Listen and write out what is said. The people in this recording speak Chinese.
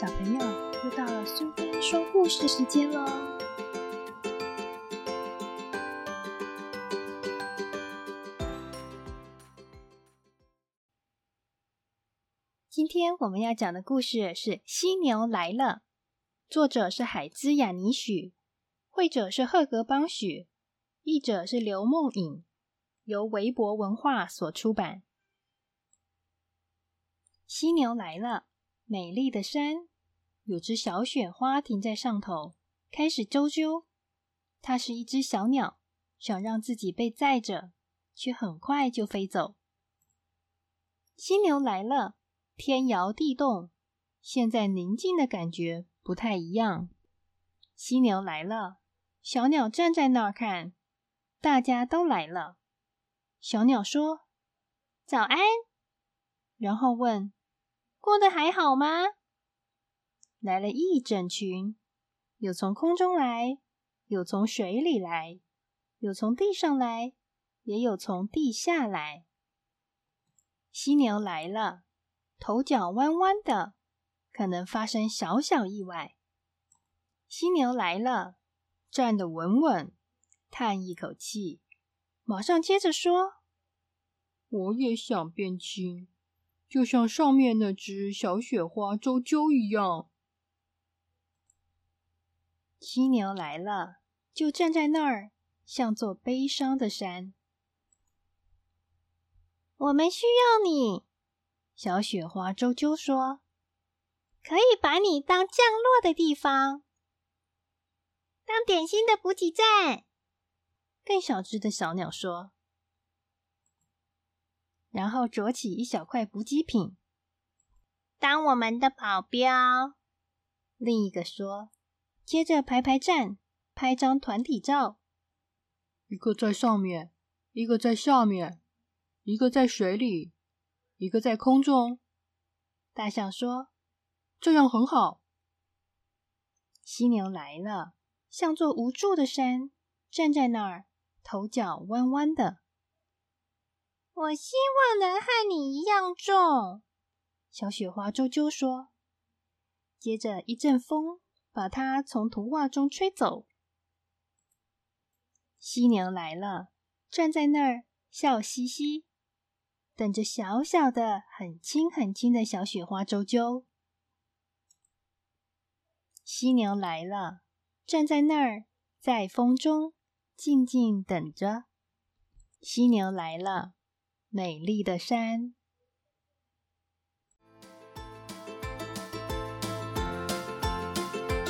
小朋友，又到了苏菲说故事时间喽！今天我们要讲的故事是《犀牛来了》，作者是海兹雅尼许，绘者是赫格邦许，译者是刘梦颖，由韦博文化所出版。犀牛来了，美丽的山。有只小雪花停在上头，开始啾啾。它是一只小鸟，想让自己被载着，却很快就飞走。犀牛来了，天摇地动。现在宁静的感觉不太一样。犀牛来了，小鸟站在那儿看，大家都来了。小鸟说：“早安。”然后问：“过得还好吗？”来了一整群，有从空中来，有从水里来，有从地上来，也有从地下来。犀牛来了，头脚弯弯的，可能发生小小意外。犀牛来了，站得稳稳，叹一口气，马上接着说：“我也想变轻，就像上面那只小雪花周啾一样。”犀牛来了，就站在那儿，像座悲伤的山。我们需要你，小雪花啾啾说：“可以把你当降落的地方，当点心的补给站。”更小只的小鸟说，然后啄起一小块补给品，当我们的保镖。另一个说。接着排排站，拍张团体照。一个在上面，一个在下面，一个在水里，一个在空中。大象说：“这样很好。”犀牛来了，像座无助的山，站在那儿，头脚弯弯的。我希望能和你一样重。小雪花啾啾说。接着一阵风。把它从图画中吹走。犀牛来了，站在那儿笑嘻嘻，等着小小的、很轻很轻的小雪花啾啾。犀牛来了，站在那儿在风中静静等着。犀牛来了，美丽的山。